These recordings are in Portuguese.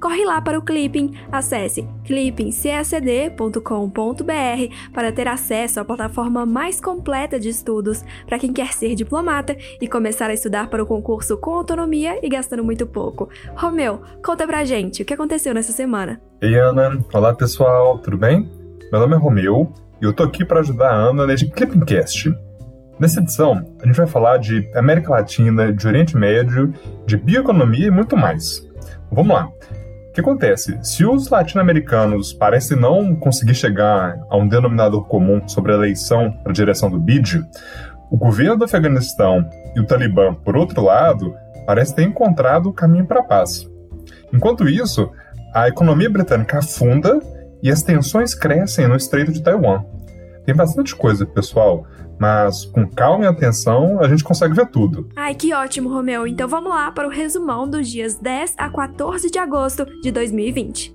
Corre lá para o Clipping. Acesse clippingcacd.com.br para ter acesso à plataforma mais completa de estudos para quem quer ser diplomata e começar a estudar para o concurso com autonomia e gastando muito pouco. Romeu, conta pra gente o que aconteceu nessa semana. Ei, Ana. Olá, pessoal. Tudo bem? Meu nome é Romeu e eu tô aqui para ajudar a Ana neste Clippingcast. Nessa edição, a gente vai falar de América Latina, de Oriente Médio, de bioeconomia e muito mais. Vamos lá que acontece? Se os latino-americanos parecem não conseguir chegar a um denominador comum sobre a eleição para a direção do BID, o governo do Afeganistão e o Talibã, por outro lado, parecem ter encontrado o caminho para a paz. Enquanto isso, a economia britânica afunda e as tensões crescem no Estreito de Taiwan. Tem bastante coisa, pessoal, mas com calma e atenção a gente consegue ver tudo. Ai, que ótimo, Romeu. Então vamos lá para o resumão dos dias 10 a 14 de agosto de 2020.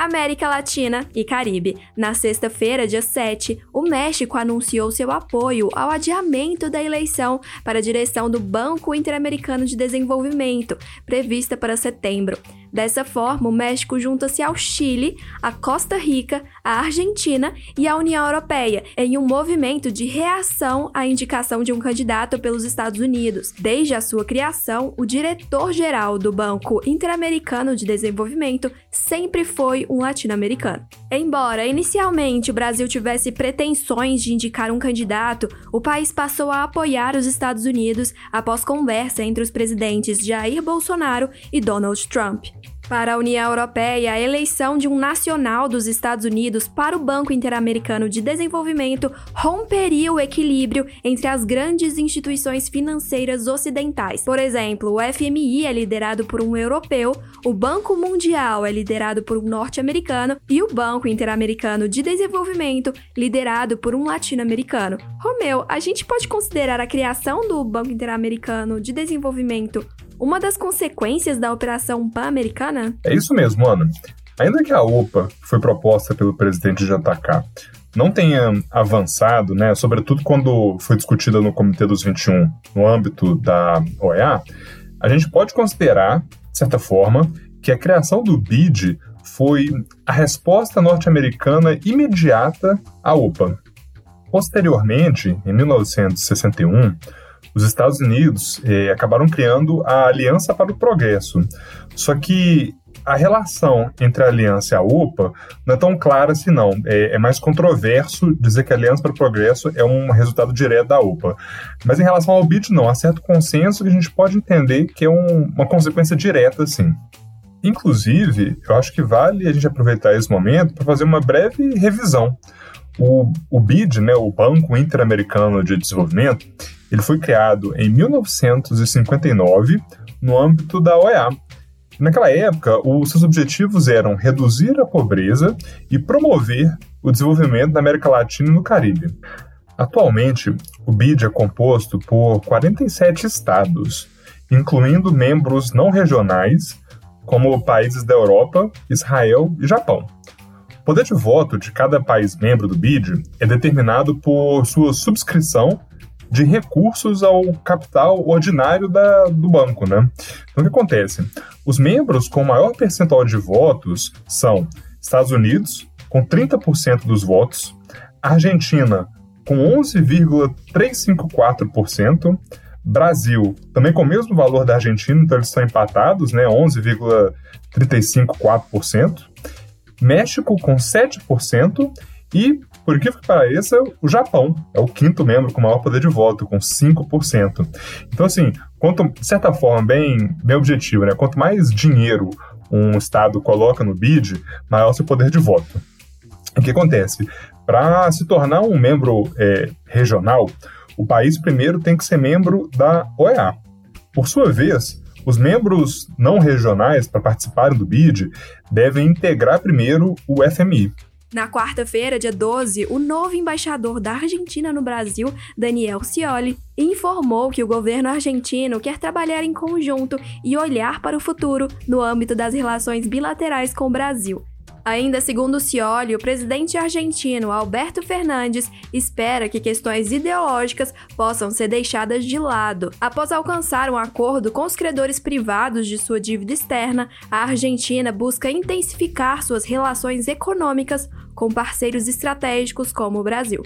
América Latina e Caribe. Na sexta-feira, dia 7, o México anunciou seu apoio ao adiamento da eleição para a direção do Banco Interamericano de Desenvolvimento, prevista para setembro. Dessa forma, o México junta-se ao Chile, a Costa Rica, a Argentina e a União Europeia em um movimento de reação à indicação de um candidato pelos Estados Unidos. Desde a sua criação, o diretor-geral do Banco Interamericano de Desenvolvimento sempre foi um latino-americano. Embora inicialmente o Brasil tivesse pretensões de indicar um candidato, o país passou a apoiar os Estados Unidos após conversa entre os presidentes Jair Bolsonaro e Donald Trump. Para a União Europeia, a eleição de um nacional dos Estados Unidos para o Banco Interamericano de Desenvolvimento romperia o equilíbrio entre as grandes instituições financeiras ocidentais. Por exemplo, o FMI é liderado por um europeu, o Banco Mundial é liderado por um norte-americano e o Banco Interamericano de Desenvolvimento liderado por um latino-americano. Romeu, a gente pode considerar a criação do Banco Interamericano de Desenvolvimento uma das consequências da Operação Pan-Americana? É isso mesmo, Ana. Ainda que a OPA, que foi proposta pelo presidente JK, não tenha avançado, né, sobretudo quando foi discutida no Comitê dos 21, no âmbito da OEA, a gente pode considerar, de certa forma, que a criação do BID foi a resposta norte-americana imediata à OPA. Posteriormente, em 1961, os Estados Unidos eh, acabaram criando a Aliança para o Progresso. Só que a relação entre a Aliança e a UPA não é tão clara assim, não. É, é, mais controverso dizer que a Aliança para o Progresso é um resultado direto da UPA. Mas em relação ao BID, não. Há certo consenso que a gente pode entender que é um, uma consequência direta, sim. Inclusive, eu acho que vale a gente aproveitar esse momento para fazer uma breve revisão. O, o BID, né, o Banco Interamericano de Desenvolvimento, ele foi criado em 1959 no âmbito da OEA. Naquela época, os seus objetivos eram reduzir a pobreza e promover o desenvolvimento da América Latina e no Caribe. Atualmente, o BID é composto por 47 estados, incluindo membros não regionais, como países da Europa, Israel e Japão. O poder de voto de cada país membro do BID é determinado por sua subscrição de recursos ao capital ordinário da, do banco, né? Então, o que acontece? Os membros com maior percentual de votos são Estados Unidos, com 30% dos votos, Argentina, com 11,354%, Brasil, também com o mesmo valor da Argentina, então eles estão empatados, né? 11,354%, México com 7% e por que pareça, o Japão é o quinto membro com maior poder de voto, com 5%. Então, assim, quanto, de certa forma, bem, bem objetivo, né? Quanto mais dinheiro um Estado coloca no BID, maior seu poder de voto. O que acontece? Para se tornar um membro é, regional, o país primeiro tem que ser membro da OEA. Por sua vez, os membros não regionais, para participarem do BID, devem integrar primeiro o FMI. Na quarta-feira, dia 12, o novo embaixador da Argentina no Brasil, Daniel Scioli, informou que o governo argentino quer trabalhar em conjunto e olhar para o futuro no âmbito das relações bilaterais com o Brasil. Ainda segundo o Scioli, o presidente argentino Alberto Fernandes espera que questões ideológicas possam ser deixadas de lado. Após alcançar um acordo com os credores privados de sua dívida externa, a Argentina busca intensificar suas relações econômicas com parceiros estratégicos como o Brasil.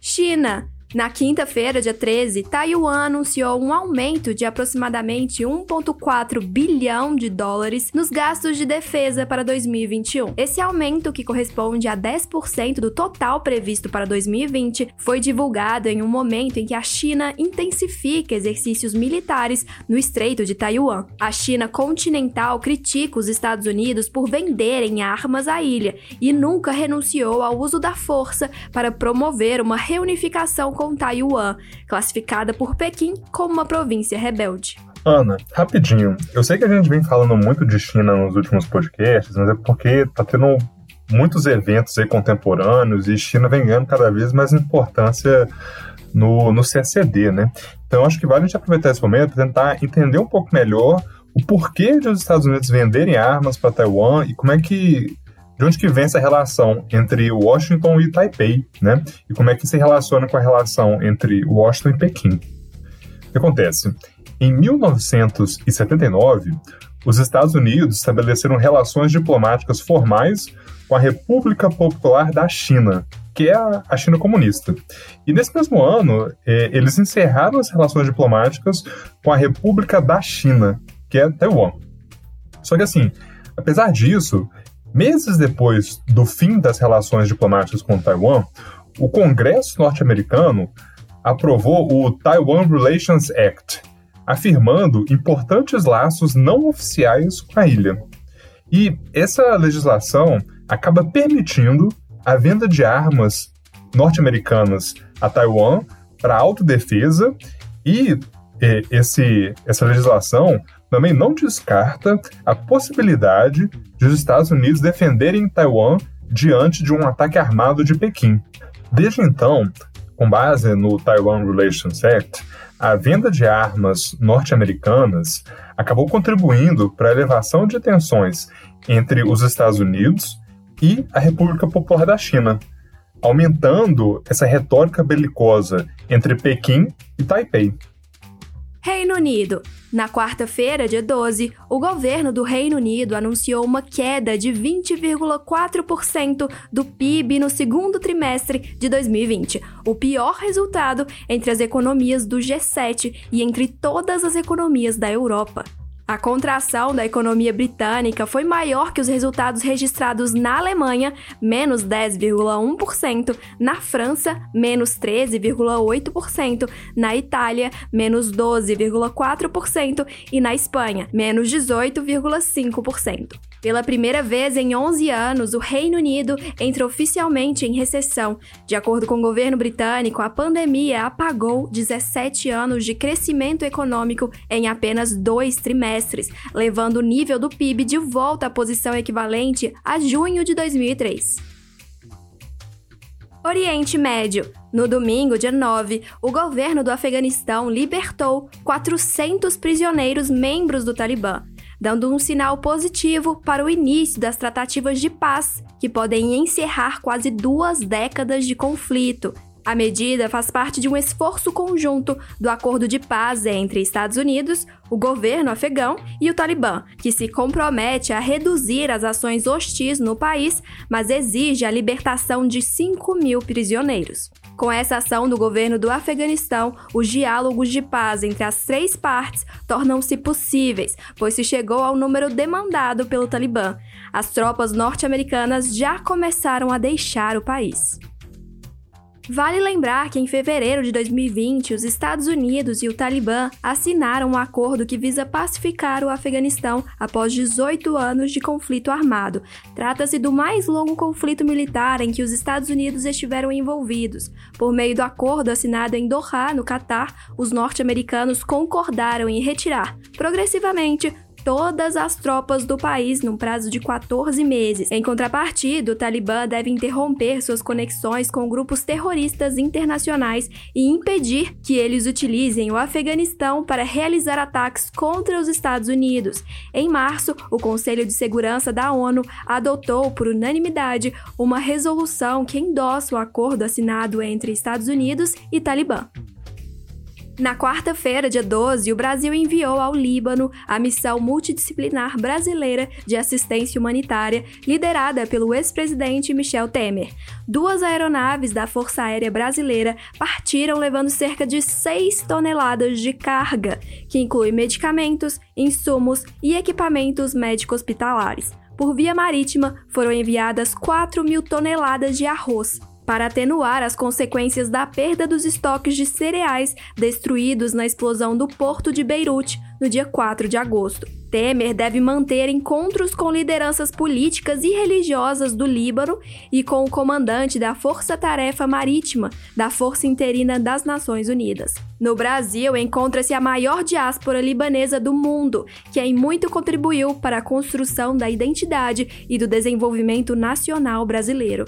China na quinta-feira, dia 13, Taiwan anunciou um aumento de aproximadamente 1,4 bilhão de dólares nos gastos de defesa para 2021. Esse aumento, que corresponde a 10% do total previsto para 2020, foi divulgado em um momento em que a China intensifica exercícios militares no Estreito de Taiwan. A China continental critica os Estados Unidos por venderem armas à ilha e nunca renunciou ao uso da força para promover uma reunificação com Taiwan, classificada por Pequim como uma província rebelde. Ana, rapidinho. Eu sei que a gente vem falando muito de China nos últimos podcasts, mas é porque tá tendo muitos eventos aí contemporâneos e China vem ganhando cada vez mais importância no, no CSD, né? Então acho que vale a gente aproveitar esse momento para tentar entender um pouco melhor o porquê de os Estados Unidos venderem armas para Taiwan e como é que de onde que vem essa relação entre Washington e Taipei, né? E como é que se relaciona com a relação entre Washington e Pequim. O que acontece? Em 1979, os Estados Unidos estabeleceram relações diplomáticas formais com a República Popular da China, que é a China comunista. E nesse mesmo ano, eh, eles encerraram as relações diplomáticas com a República da China, que é Taiwan. Só que assim, apesar disso, Meses depois do fim das relações diplomáticas com Taiwan, o Congresso norte-americano aprovou o Taiwan Relations Act, afirmando importantes laços não oficiais com a ilha. E essa legislação acaba permitindo a venda de armas norte-americanas a Taiwan para autodefesa e esse, essa legislação também não descarta a possibilidade de os Estados Unidos defenderem Taiwan diante de um ataque armado de Pequim. Desde então, com base no Taiwan Relations Act, a venda de armas norte-americanas acabou contribuindo para a elevação de tensões entre os Estados Unidos e a República Popular da China, aumentando essa retórica belicosa entre Pequim e Taipei. Reino Unido. Na quarta-feira, dia 12, o governo do Reino Unido anunciou uma queda de 20,4% do PIB no segundo trimestre de 2020, o pior resultado entre as economias do G7 e entre todas as economias da Europa. A contração da economia britânica foi maior que os resultados registrados na Alemanha, menos 10,1%, na França, menos 13,8%, na Itália, menos 12,4% e na Espanha, menos 18,5%. Pela primeira vez em 11 anos, o Reino Unido entra oficialmente em recessão. De acordo com o governo britânico, a pandemia apagou 17 anos de crescimento econômico em apenas dois trimestres, levando o nível do PIB de volta à posição equivalente a junho de 2003. Oriente Médio. No domingo, dia 9, o governo do Afeganistão libertou 400 prisioneiros membros do Talibã dando um sinal positivo para o início das tratativas de paz, que podem encerrar quase duas décadas de conflito. A medida faz parte de um esforço conjunto do acordo de paz entre Estados Unidos, o governo afegão e o Talibã, que se compromete a reduzir as ações hostis no país, mas exige a libertação de 5 mil prisioneiros. Com essa ação do governo do Afeganistão, os diálogos de paz entre as três partes tornam-se possíveis, pois se chegou ao número demandado pelo Talibã. As tropas norte-americanas já começaram a deixar o país. Vale lembrar que em fevereiro de 2020, os Estados Unidos e o Talibã assinaram um acordo que visa pacificar o Afeganistão após 18 anos de conflito armado. Trata-se do mais longo conflito militar em que os Estados Unidos estiveram envolvidos. Por meio do acordo assinado em Doha, no Catar, os norte-americanos concordaram em retirar, progressivamente, todas as tropas do país num prazo de 14 meses. Em contrapartida, o Talibã deve interromper suas conexões com grupos terroristas internacionais e impedir que eles utilizem o Afeganistão para realizar ataques contra os Estados Unidos. Em março, o Conselho de Segurança da ONU adotou por unanimidade uma resolução que endossa o acordo assinado entre Estados Unidos e Talibã. Na quarta-feira, dia 12, o Brasil enviou ao Líbano a missão multidisciplinar brasileira de assistência humanitária, liderada pelo ex-presidente Michel Temer. Duas aeronaves da Força Aérea Brasileira partiram levando cerca de 6 toneladas de carga, que inclui medicamentos, insumos e equipamentos médico-hospitalares. Por via marítima, foram enviadas 4 mil toneladas de arroz, para atenuar as consequências da perda dos estoques de cereais destruídos na explosão do porto de Beirute no dia 4 de agosto. Temer deve manter encontros com lideranças políticas e religiosas do Líbano e com o comandante da Força Tarefa Marítima da Força Interina das Nações Unidas. No Brasil, encontra-se a maior diáspora libanesa do mundo, que em muito contribuiu para a construção da identidade e do desenvolvimento nacional brasileiro.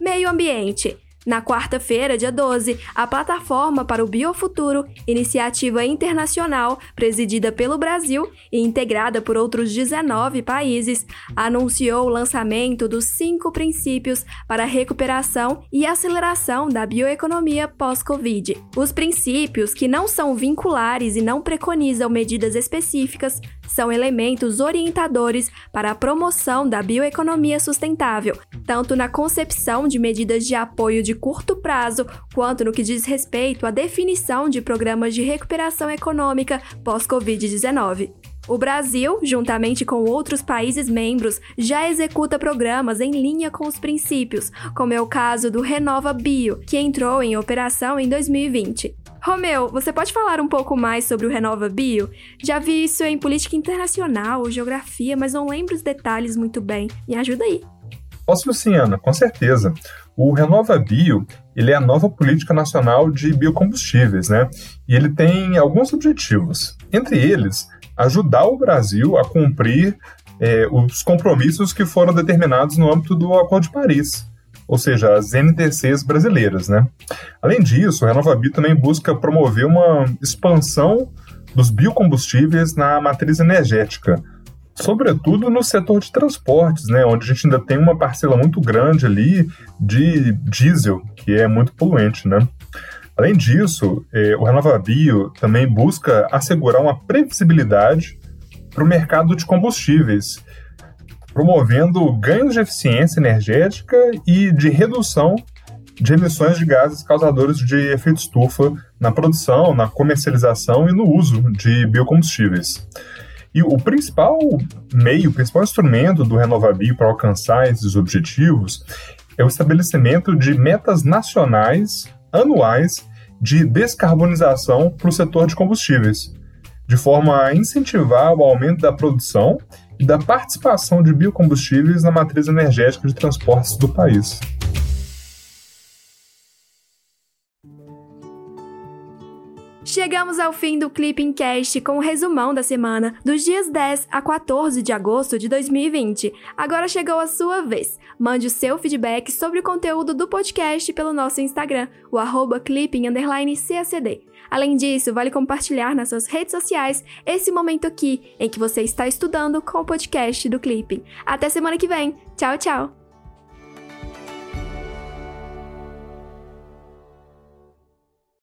Meio Ambiente. Na quarta-feira, dia 12, a Plataforma para o Biofuturo, iniciativa internacional presidida pelo Brasil e integrada por outros 19 países, anunciou o lançamento dos cinco princípios para a recuperação e aceleração da bioeconomia pós-Covid. Os princípios, que não são vinculares e não preconizam medidas específicas, são elementos orientadores para a promoção da bioeconomia sustentável, tanto na concepção de medidas de apoio de curto prazo, quanto no que diz respeito à definição de programas de recuperação econômica pós-Covid-19. O Brasil, juntamente com outros países membros, já executa programas em linha com os princípios, como é o caso do Renova Bio, que entrou em operação em 2020. Romeu, você pode falar um pouco mais sobre o Renova Bio? Já vi isso em política internacional, geografia, mas não lembro os detalhes muito bem. Me ajuda aí. Posso sim, Ana, com certeza. O Renova Bio ele é a nova política nacional de biocombustíveis, né? E ele tem alguns objetivos. Entre eles, ajudar o Brasil a cumprir é, os compromissos que foram determinados no âmbito do Acordo de Paris ou seja, as NDCs brasileiras. Né? Além disso, a RenovaBio também busca promover uma expansão dos biocombustíveis na matriz energética, sobretudo no setor de transportes, né, onde a gente ainda tem uma parcela muito grande ali de diesel, que é muito poluente. Né? Além disso, eh, o RenovaBio também busca assegurar uma previsibilidade para o mercado de combustíveis, promovendo ganhos de eficiência energética e de redução de emissões de gases causadores de efeito estufa na produção, na comercialização e no uso de biocombustíveis. E o principal meio, o principal instrumento do RenovaBio para alcançar esses objetivos é o estabelecimento de metas nacionais anuais de descarbonização para o setor de combustíveis, de forma a incentivar o aumento da produção da participação de biocombustíveis na matriz energética de transportes do país. Chegamos ao fim do Clipping Cast com o resumão da semana dos dias 10 a 14 de agosto de 2020. Agora chegou a sua vez. Mande o seu feedback sobre o conteúdo do podcast pelo nosso Instagram, o arroba clipping_cacd. Além disso, vale compartilhar nas suas redes sociais esse momento aqui em que você está estudando com o podcast do Clipping. Até semana que vem. Tchau, tchau!